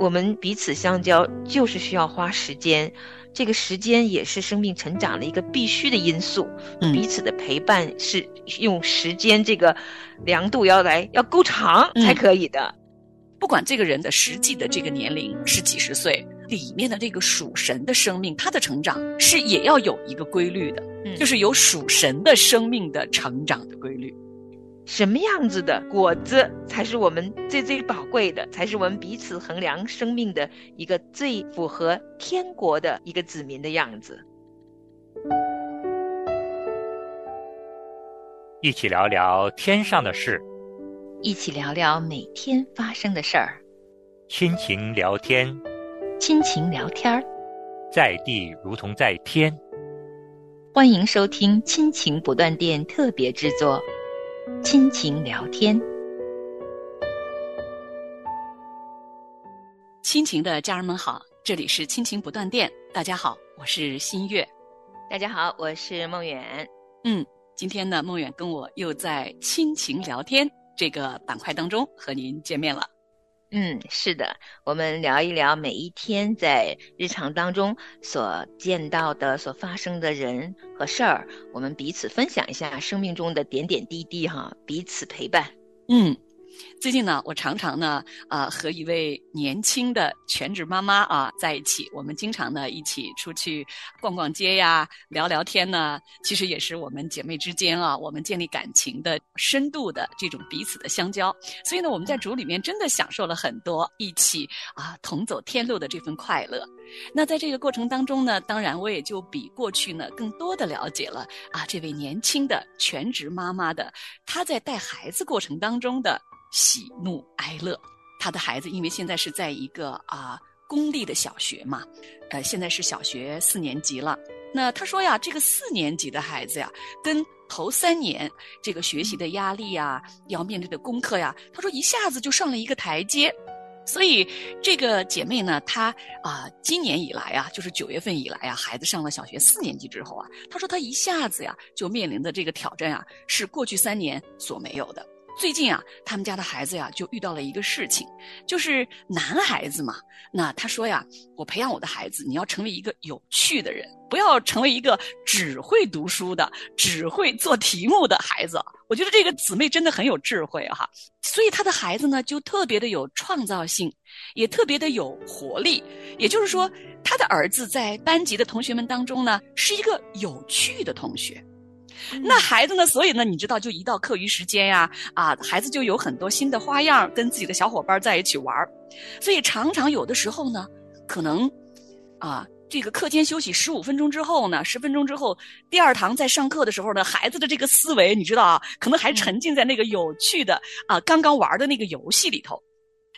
我们彼此相交就是需要花时间，这个时间也是生命成长的一个必须的因素。嗯彼此的陪伴是用时间这个量度要来要够长嗯才可以的。不管这个人的实际的这个年龄是几十岁，里面的这个属神的生命，他的成长是也要有一个规律的，嗯就是有属神的生命的成长的规律。什么样子的果子才是我们最最宝贵的，才是我们彼此衡量生命的一个最符合天国的一个子民的样子。一起聊聊天上的事，一起聊聊每天发生的事儿，亲情聊天，亲情聊天儿。在地如同在天。欢迎收听亲情不断电特别制作《亲情聊天》。亲情的家人们好，这里是亲情不断电，大家好，我是新月。大家好，我是梦远。嗯，今天呢，梦远跟我又在亲情聊天这个板块当中和您见面了。嗯，是的，我们聊一聊每一天在日常当中所见到的、所发生的人和事儿，我们彼此分享一下生命中的点点滴滴，哈，彼此陪伴。嗯，最近呢，我常常呢，啊、和一位年轻的全职妈妈啊在一起，我们经常呢一起出去逛逛街呀，聊聊天呢。其实也是我们姐妹之间啊，我们建立感情的深度的这种彼此的相交。所以呢，我们在主里面真的享受了很多一起啊同走天路的这份快乐。那在这个过程当中呢，当然我也就比过去呢更多的了解了啊这位年轻的全职妈妈的她在带孩子过程当中的喜怒哀乐。他的孩子因为现在是在一个啊公立的小学嘛，呃现在是小学四年级了。那他说呀，这个四年级的孩子呀，跟头三年这个学习的压力呀，要面对的功课呀，他说一下子就上了一个台阶。所以这个姐妹呢，她啊、今年以来啊，就是九月份以来啊，孩子上了小学四年级之后啊，她说她一下子呀，就面临的这个挑战啊，是过去三年所没有的。最近啊，他们家的孩子呀，就遇到了一个事情，就是男孩子嘛。那他说呀，我培养我的孩子，你要成为一个有趣的人，不要成为一个只会读书的、只会做题目的孩子。我觉得这个姊妹真的很有智慧哈、所以他的孩子呢，就特别的有创造性，也特别的有活力。也就是说，他的儿子在班级的同学们当中呢，是一个有趣的同学。那孩子呢？所以呢，你知道，就一到课余时间呀，啊，孩子就有很多新的花样，跟自己的小伙伴在一起玩儿所以常常有的时候呢，可能啊，这个课间休息十五分钟之后呢，十分钟之后，第二堂在上课的时候呢，孩子的这个思维，你知道啊，可能还沉浸在那个有趣的啊刚刚玩的那个游戏里头。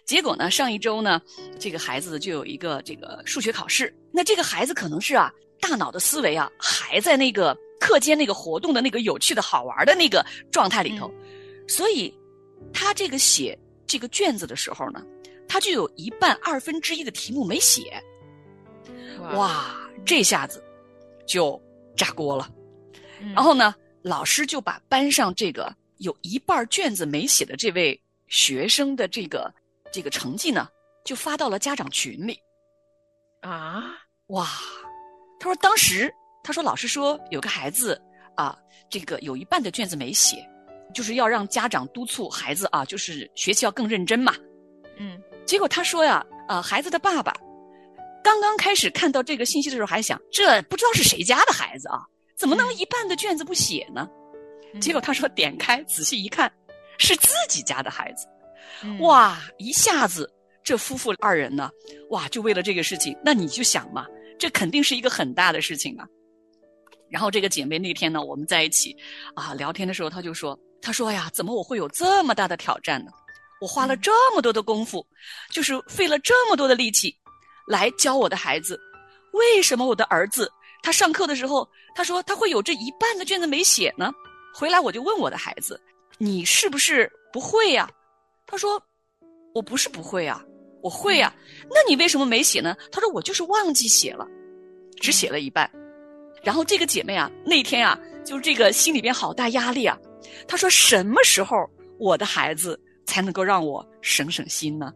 结果呢，上一周呢，这个孩子就有一个这个数学考试。那这个孩子可能是啊，大脑的思维啊，还在那个课间那个活动的那个有趣的好玩的那个状态里头，所以他这个写这个卷子的时候呢，他就有一半二分之一的题目没写。哇，这下子就炸锅了。嗯，然后呢，老师就把班上这个有一半卷子没写的这位学生的这个这个成绩呢，就发到了家长群里。啊，哇，他说当时他说老师说有个孩子啊，这个有一半的卷子没写，就是要让家长督促孩子啊，就是学习要更认真嘛。嗯结果他说呀，呃，孩子的爸爸刚刚开始看到这个信息的时候，还想这不知道是谁家的孩子啊，怎么能一半的卷子不写呢？嗯结果他说点开仔细一看，是自己家的孩子。嗯哇，一下子这夫妇二人呢，哇，就为了这个事情，那你就想嘛，这肯定是一个很大的事情啊。然后这个姐妹那天呢，我们在一起啊聊天的时候，她就说，她说呀，怎么我会有这么大的挑战呢？我花了这么多的功夫，就是费了这么多的力气，来教我的孩子，为什么我的儿子他上课的时候，他说他会有这一半的卷子没写呢？回来我就问我的孩子，你是不是不会呀、他说：“我不是不会啊，我会啊。那你为什么没写呢？”他说：“我就是忘记写了，只写了一半。”然后这个姐妹啊，那天啊，就是这个心里边好大压力啊。她说：“什么时候我的孩子才能够让我省省心呢？”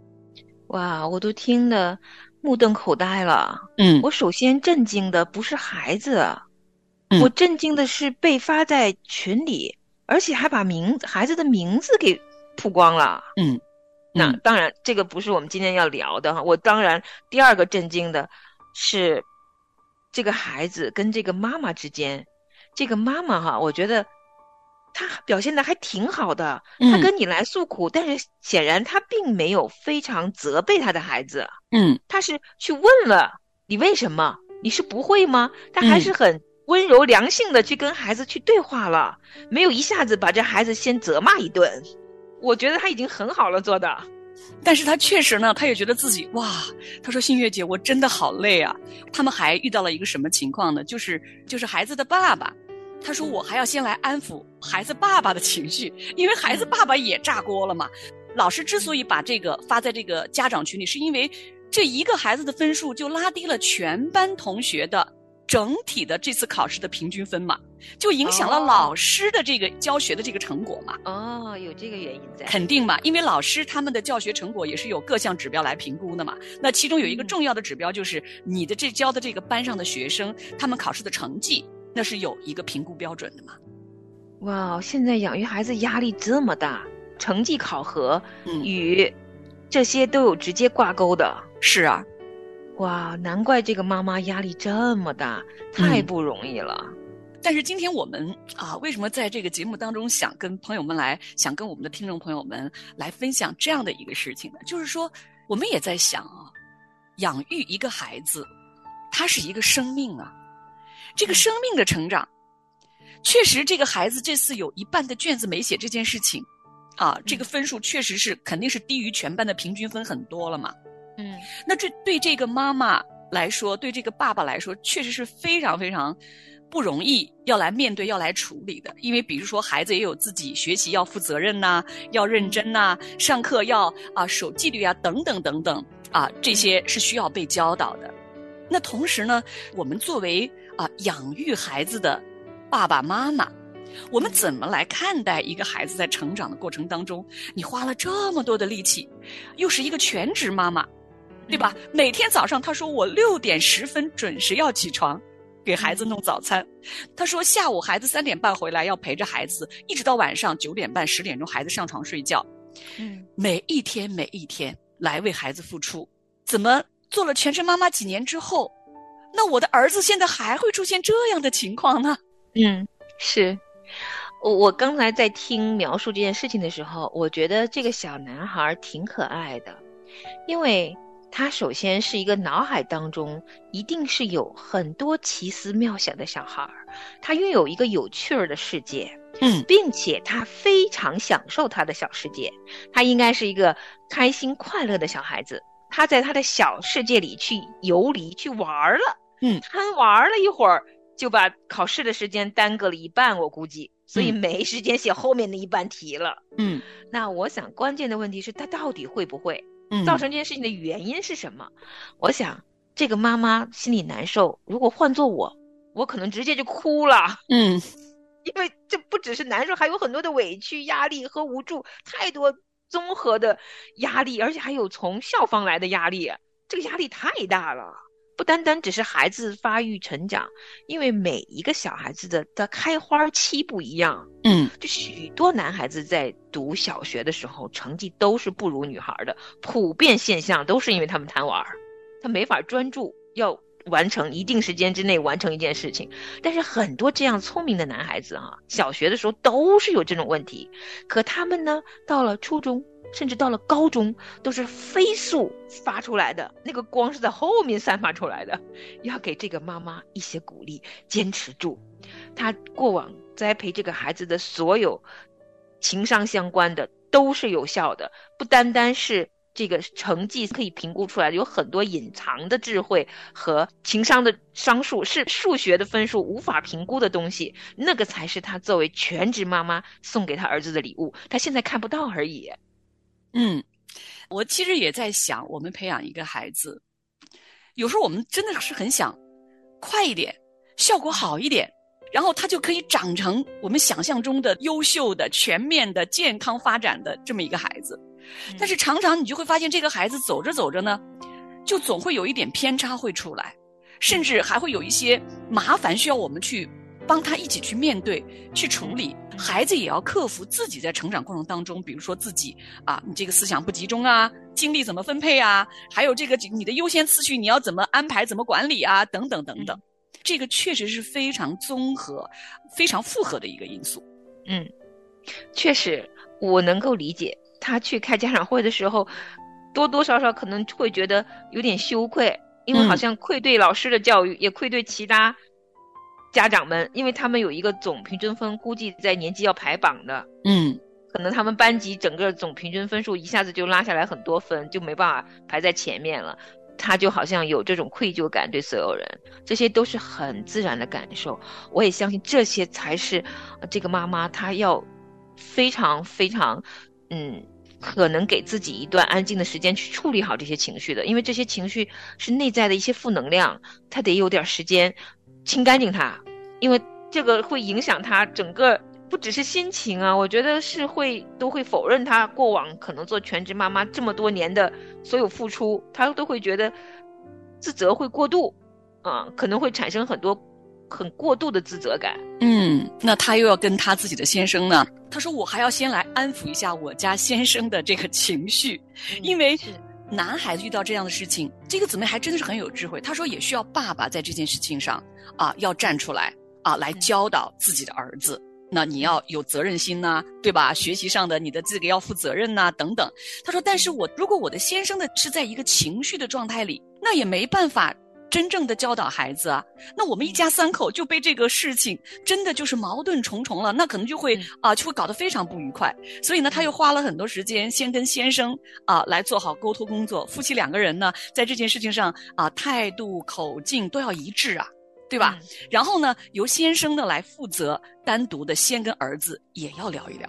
哇，我都听得目瞪口呆了。嗯我首先震惊的不是孩子，嗯我震惊的是被发在群里，而且还把名孩子的名字给曝光了。嗯那嗯当然，这个不是我们今天要聊的哈。我当然第二个震惊的是，这个孩子跟这个妈妈之间，这个妈妈哈，我觉得她表现的还挺好的。她嗯跟你来诉苦，但是显然她并没有非常责备她的孩子，嗯她是去问了你为什么？你是不会吗？她还嗯是很温柔良性的去跟孩子去对话了，没有一下子把这孩子先责骂一顿。我觉得他已经很好了做的。但是他确实呢，他也觉得自己哇，他说新月姐，我真的好累啊。他们还遇到了一个什么情况呢？就是就是孩子的爸爸，他说我还要先来安抚孩子爸爸的情绪，因为孩子爸爸也炸锅了嘛。老师之所以把这个发在这个家长群里，是因为这一个孩子的分数就拉低了全班同学的整体的这次考试的平均分嘛，就影响了哦老师的这个教学的这个成果嘛。哦，有这个原因在。肯定嘛，因为老师他们的教学成果也是有各项指标来评估的嘛。那其中有一个嗯重要的指标就是你的这教的这个班上的学生，他们考试的成绩，那是有一个评估标准的嘛。哇，现在养育孩子压力这么大，成绩考核嗯，与这些都有直接挂钩的。是啊，哇，难怪这个妈妈压力这么大，太嗯不容易了。但是今天我们啊，为什么在这个节目当中想跟朋友们来，想跟我们的听众朋友们来分享这样的一个事情呢？就是说，我们也在想啊，养育一个孩子，他是一个生命啊，这个嗯生命的成长，确实这个孩子这次有一半的卷子没写这件事情，啊，这个分数确实是肯定是低于全班的平均分很多了嘛。嗯那这对这个妈妈来说，对这个爸爸来说，确实是非常非常不容易要来面对、要来处理的。因为比如说，孩子也有自己学习要负责任呐、要认真呐、上课要啊守纪律啊，等等等等啊，这些是需要被教导的。那同时呢，我们作为啊养育孩子的爸爸妈妈，我们怎么来看待一个孩子在成长的过程当中，你花了这么多的力气，又是一个全职妈妈，对吧？每天早上，他说我六点十分准时要起床，给孩子弄早餐。他说下午孩子三点半回来，要陪着孩子，一直到晚上九点半、十点钟，孩子上床睡觉。嗯每一天每一天来为孩子付出，怎么做了全职妈妈几年之后，那我的儿子现在还会出现这样的情况呢？嗯，是。我我刚才在听描述这件事情的时候，我觉得这个小男孩挺可爱的，因为他首先是一个脑海当中一定是有很多奇思妙想的小孩儿，他拥有一个有趣儿的世界，嗯并且他非常享受他的小世界，他应该是一个开心快乐的小孩子。他在他的小世界里去游离、去玩儿了，嗯，他玩了一会儿，就把考试的时间耽搁了一半，我估计，所以嗯没时间写后面的一半题了。嗯那我想，关键的问题是他到底会不会嗯，造成这件事情的原因是什么？我想，这个妈妈心里难受，如果换做我，我可能直接就哭了。嗯 因为这不只是难受，还有很多的委屈、压力和无助，太多综合的压力，而且还有从校方来的压力，这个压力太大了。不单单只是孩子发育成长，因为每一个小孩子的的开花期不一样，嗯就许多男孩子在读小学的时候，成绩都是不如女孩的，普遍现象都是因为他们贪玩儿，他没法专注，要完成一定时间之内完成一件事情。但是很多这样聪明的男孩子哈、小学的时候都是有这种问题，可他们呢，到了初中。甚至到了高中，都是飞速发出来的，那个光是在后面散发出来的。要给这个妈妈一些鼓励，坚持住。她过往栽培这个孩子的所有情商相关的都是有效的，不单单是这个成绩可以评估出来的，有很多隐藏的智慧和情商的商数是数学的分数无法评估的东西，那个才是她作为全职妈妈送给她儿子的礼物，她现在看不到而已。嗯，我其实也在想，我们培养一个孩子，有时候我们真的是很想快一点，效果好一点，然后他就可以长成我们想象中的优秀的、全面的、健康发展的这么一个孩子。但是常常你就会发现，这个孩子走着走着呢，就总会有一点偏差会出来，甚至还会有一些麻烦需要我们去帮他一起去面对、去处理。孩子也要克服自己在成长过程当中，比如说自己啊，你这个思想不集中啊，精力怎么分配啊，还有这个你的优先次序你要怎么安排、怎么管理啊，等等等等。这个确实是非常综合、非常复合的一个因素。嗯，确实，我能够理解他去开家长会的时候，多多少少可能会觉得有点羞愧，因为好像愧对老师的教育，也愧对其他。家长们，因为他们有一个总平均分，估计在年级要排榜的，嗯，可能他们班级整个总平均分数一下子就拉下来很多分，就没办法排在前面了。他就好像有这种愧疚感，对所有人，这些都是很自然的感受。我也相信这些才是这个妈妈她要非常非常，嗯，可能给自己一段安静的时间去处理好这些情绪的，因为这些情绪是内在的一些负能量，她得有点时间清干净它。因为这个会影响他整个，不只是心情啊，我觉得是会都会否认他过往可能做全职妈妈这么多年的所有付出，他都会觉得自责会过度，啊，可能会产生很多很过度的自责感。嗯，那他又要跟他自己的先生呢？他说我还要先来安抚一下我家先生的这个情绪，因为男孩子遇到这样的事情，这个姊妹还真的是很有智慧。她说也需要爸爸在这件事情上啊要站出来。啊，来教导自己的儿子，那你要有责任心呐，对吧？学习上的你的这个要负责任呐，等等。她说，但是我如果我的先生的是在一个情绪的状态里，那也没办法真正的教导孩子啊。那我们一家三口就被这个事情真的就是矛盾重重了，那可能就会啊，就会搞得非常不愉快。所以呢，他又花了很多时间，先跟先生啊来做好沟通工作。夫妻两个人呢，在这件事情上啊，态度口径都要一致啊。对吧？然后呢，由先生呢来负责，单独的先跟儿子也要聊一聊。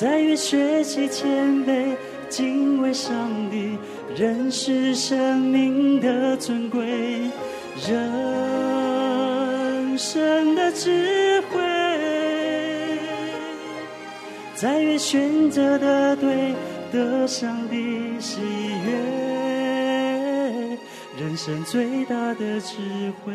在于学习谦卑，敬畏上帝，认识生命的尊贵。人生的智慧在于选择的对，得上帝喜悦。人生最大的智慧。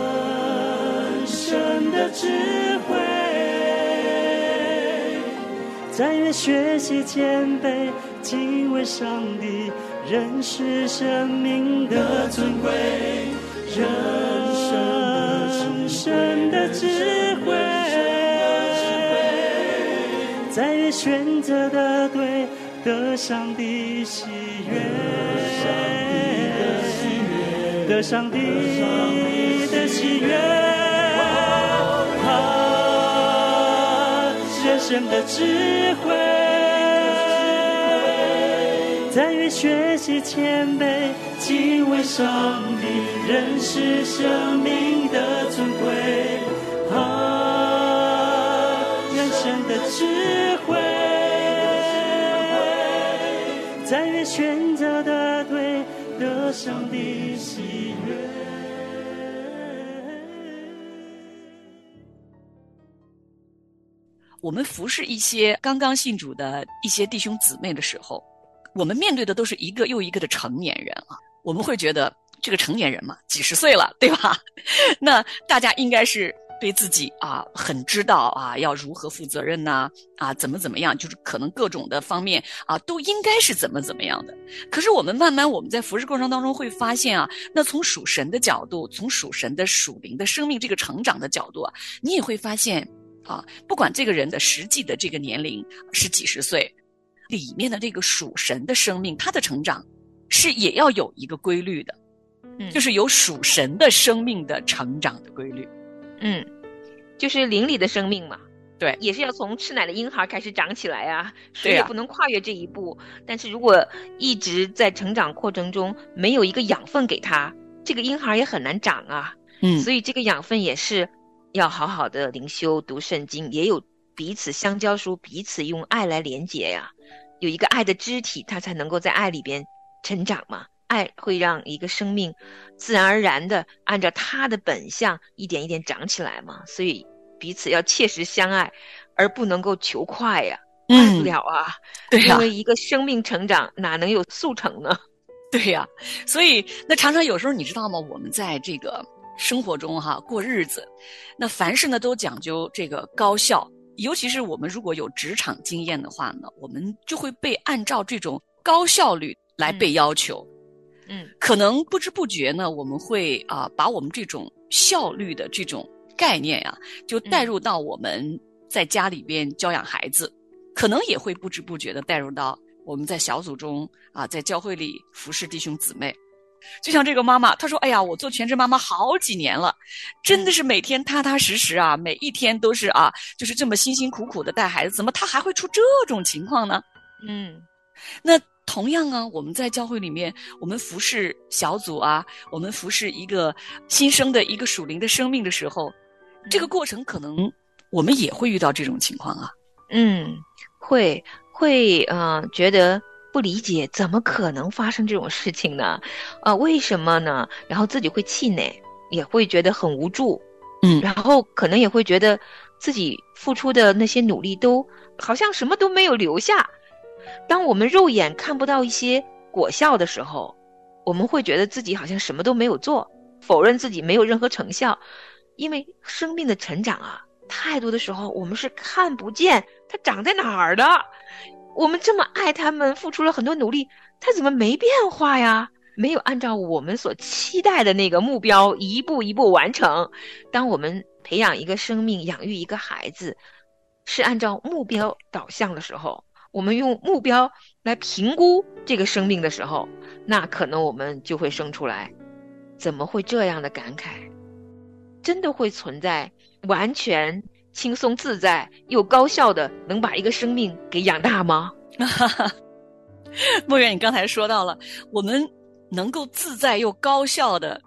的智慧，在于学习谦卑，敬畏上帝。认识生命的尊贵，人生的智慧，在于选择的对，得上帝喜悦，得上帝的喜悦，啊，人生的智慧。在于学习谦卑，敬畏上帝，认识生命的尊贵。啊，人生的智慧，在于选择的对，得上帝喜悦。我们服侍一些刚刚信主的一些弟兄姊妹的时候，我们面对的都是一个又一个的成年人啊。我们会觉得这个成年人嘛，几十岁了，对吧？那大家应该是对自己啊很知道啊，要如何负责任呐啊，怎么怎么样，就是可能各种的方面啊，都应该是怎么怎么样的。可是我们慢慢我们在服侍过程当中会发现啊，那从属神的角度，从属神的属灵的生命这个成长的角度啊，你也会发现。啊，不管这个人的实际的这个年龄是几十岁，里面的这个属神的生命，他的成长是也要有一个规律的，嗯，就是有属神的生命的成长的规律，嗯，就是邻里的生命嘛，对，也是要从吃奶的婴孩开始长起来啊，谁也不能跨越这一步。但是如果一直在成长过程中没有一个养分给他，这个婴孩也很难长啊。嗯所以这个养分也是要好好的灵修、读圣经，也有彼此相交书，彼此用爱来连接呀。有一个爱的肢体，它才能够在爱里边成长嘛。爱会让一个生命自然而然的按照它的本相一点一点长起来嘛。所以彼此要切实相爱，而不能够求快呀，快不了啊。对呀、因为一个生命成长哪能有速成呢？对呀、所以那常常有时候你知道吗？我们在这个生活中哈过日子，那凡事呢都讲究这个高效，尤其是我们如果有职场经验的话呢，我们就会被按照这种高效率来被要求。嗯可能不知不觉呢，我们会啊、把我们这种效率的这种概念呀、就带入到我们在家里边教养孩子，可能也会不知不觉的带入到我们在小组中啊，在教会里服侍弟兄姊妹。就像这个妈妈，她说：“哎呀，我做全职妈妈好几年了，真的是每天踏踏实实啊，每一天都是啊，就是这么辛辛苦苦的带孩子，怎么她还会出这种情况呢？”嗯那同样啊，我们在教会里面，我们服侍小组啊，我们服侍一个新生的一个属灵的生命的时候，这个过程可能我们也会遇到这种情况啊。嗯，会会呃觉得不理解，怎么可能发生这种事情呢？啊，为什么呢？然后自己会气馁，也会觉得很无助，嗯然后可能也会觉得自己付出的那些努力都好像什么都没有留下。当我们肉眼看不到一些果效的时候，我们会觉得自己好像什么都没有做，否认自己没有任何成效，因为生命的成长啊，太多的时候我们是看不见它长在哪儿的。我们这么爱他们，付出了很多努力，他怎么没变化呀？没有按照我们所期待的那个目标一步一步完成。当我们培养一个生命、养育一个孩子，是按照目标导向的时候，我们用目标来评估这个生命的时候，那可能我们就会生出来，怎么会这样的感慨？真的会存在完全轻松自在又高效的能把一个生命给养大吗？莫远，你刚才说到了，我们能够自在又高效的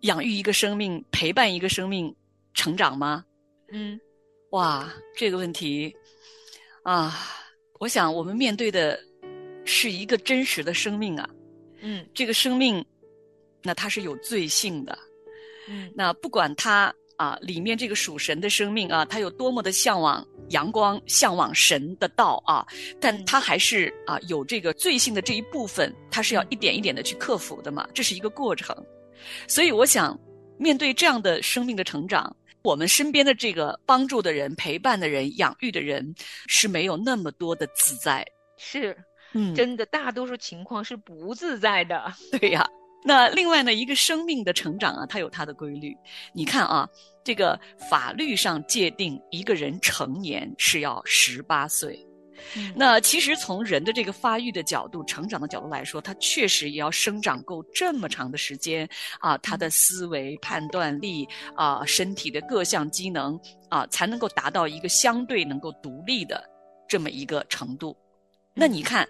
养育一个生命，陪伴一个生命成长吗？嗯哇，这个问题啊，我想我们面对的是一个真实的生命啊。嗯这个生命，那它是有罪性的。嗯那不管它啊里面这个属神的生命啊，他有多么的向往阳光、向往神的道啊，但他还是啊有这个罪性的这一部分，他是要一点一点的去克服的嘛，这是一个过程。所以我想，面对这样的生命的成长，我们身边的这个帮助的人、陪伴的人、养育的人是没有那么多的自在。是嗯真的，大多数情况是不自在的。对呀。那另外呢，一个生命的成长啊，它有它的规律。你看啊，这个法律上界定一个人成年是要十八岁。嗯那其实从人的这个发育的角度、成长的角度来说，他确实也要生长够这么长的时间啊，他的思维、判断力啊，身体的各项机能啊，才能够达到一个相对能够独立的这么一个程度。那你看，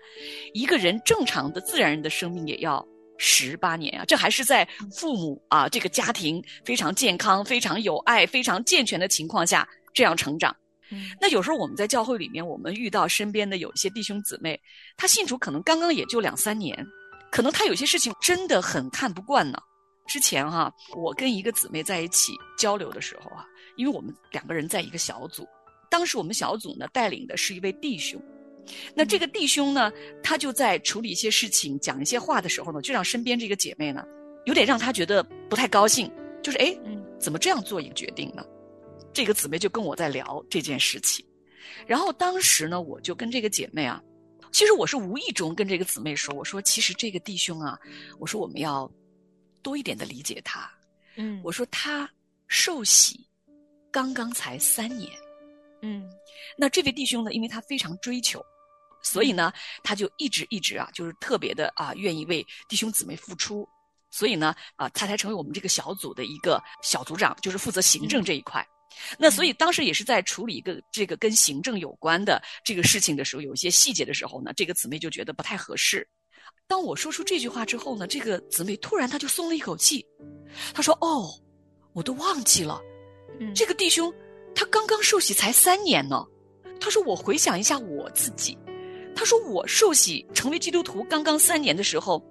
一个人正常的自然人的生命也要十八年啊，这还是在父母啊这个家庭非常健康、非常有爱、非常健全的情况下这样成长。那有时候我们在教会里面，我们遇到身边的有一些弟兄姊妹，他信主可能刚刚也就两三年，可能他有些事情真的很看不惯呢。之前哈，我跟一个姊妹在一起交流的时候啊，因为我们两个人在一个小组，当时我们小组呢带领的是一位弟兄，那这个弟兄呢，他就在处理一些事情、讲一些话的时候呢，就让身边这个姐妹呢，有点让他觉得不太高兴，就是哎，怎么这样做一个决定呢？这个姊妹就跟我在聊这件事情，然后当时呢，我就跟这个姐妹啊，其实我是无意中跟这个姊妹说，我说其实这个弟兄啊，我说我们要多一点的理解他，嗯，我说他受洗刚刚才三年，嗯，那这位弟兄呢，因为他非常追求，所以呢，他就一直一直啊，就是特别的啊，愿意为弟兄姊妹付出，所以呢，啊，他才成为我们这个小组的一个小组长，就是负责行政这一块。那所以当时也是在处理一个这个跟行政有关的这个事情的时候，有一些细节的时候呢，这个姊妹就觉得不太合适。当我说出这句话之后呢，这个姊妹突然她就松了一口气，她说：“哦，我都忘记了，这个弟兄他刚刚受洗才三年呢。”他说：“我回想一下我自己，他说我受洗成为基督徒刚刚三年的时候。”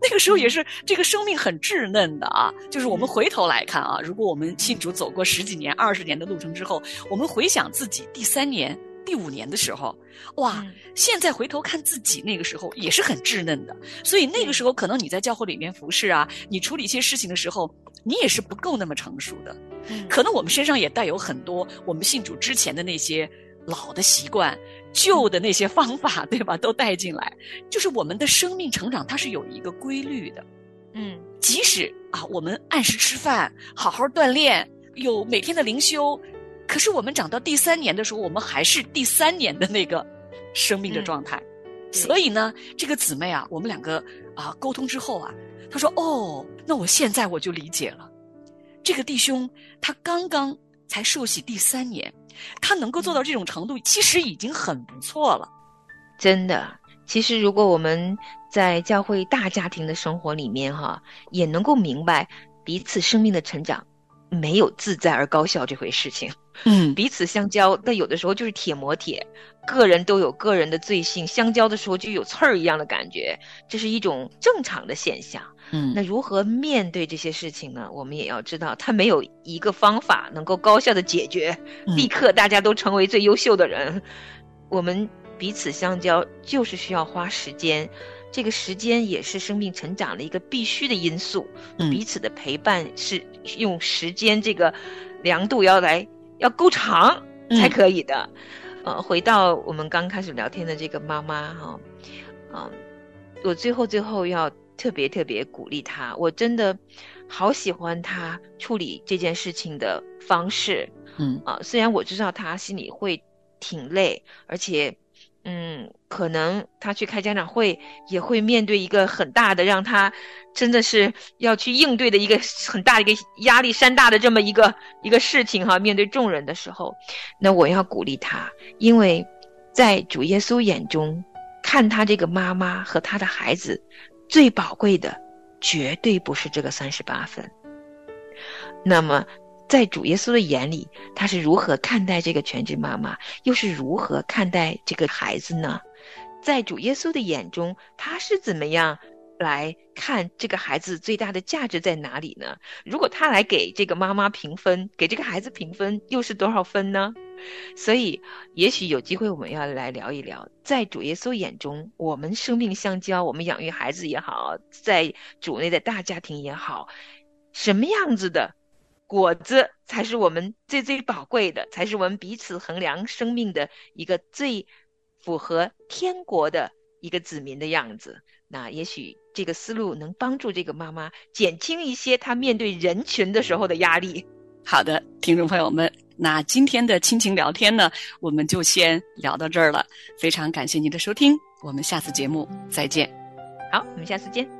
那个时候也是这个生命很稚嫩的啊，就是我们回头来看啊，如果我们信主走过十几年、二十年的路程之后，我们回想自己第三年、第五年的时候，哇，现在回头看自己那个时候也是很稚嫩的。所以那个时候可能你在教会里面服侍啊，你处理一些事情的时候，你也是不够那么成熟的。可能我们身上也带有很多我们信主之前的那些老的习惯。旧的那些方法，对吧？都带进来，就是我们的生命成长，它是有一个规律的。嗯，即使啊，我们按时吃饭，好好锻炼，有每天的灵修，可是我们长到第三年的时候，我们还是第三年的那个生命的状态。所以呢，这个姊妹啊，我们两个啊沟通之后啊，她说：“哦，那我现在我就理解了，这个弟兄他刚刚才受洗第三年。”他能够做到这种程度，其实已经很不错了。真的，其实如果我们在教会大家庭的生活里面，哈，也能够明白彼此生命的成长，没有自在而高效这回事情。嗯，彼此相交，但有的时候就是铁磨铁，个人都有个人的罪性，相交的时候就有刺儿一样的感觉，这是一种正常的现象。嗯，那如何面对这些事情呢？我们也要知道，它没有一个方法能够高效的解决，立刻大家都成为最优秀的人。我们彼此相交就是需要花时间，这个时间也是生命成长的一个必须的因素。嗯彼此的陪伴是用时间这个量度要来要够长才可以的。呃，回到我们刚开始聊天的这个妈妈哈，嗯，我最后最后要。特别特别鼓励他，我真的好喜欢他处理这件事情的方式。嗯啊，虽然我知道他心里会挺累，而且，嗯，可能他去开家长会也会面对一个很大的，让他真的是要去应对的一个很大的一个压力山大的这么一个一个事情哈。面对众人的时候，那我要鼓励他，因为在主耶稣眼中，看他这个妈妈和他的孩子。最宝贵的，绝对不是这个三十八分。那么，在主耶稣的眼里，他是如何看待这个全职妈妈，又是如何看待这个孩子呢？在主耶稣的眼中，他是怎么样？来看这个孩子最大的价值在哪里呢？如果他来给这个妈妈评分，给这个孩子评分，又是多少分呢？所以，也许有机会我们要来聊一聊，在主耶稣眼中，我们生命相交，我们养育孩子也好，在主内的大家庭也好，什么样子的果子才是我们最最宝贵的，才是我们彼此衡量生命的一个最符合天国的一个子民的样子。那也许这个思路能帮助这个妈妈减轻一些她面对人群的时候的压力。好的，听众朋友们，那今天的亲情聊天呢，我们就先聊到这儿了。非常感谢您的收听，我们下次节目再见。好，我们下次见。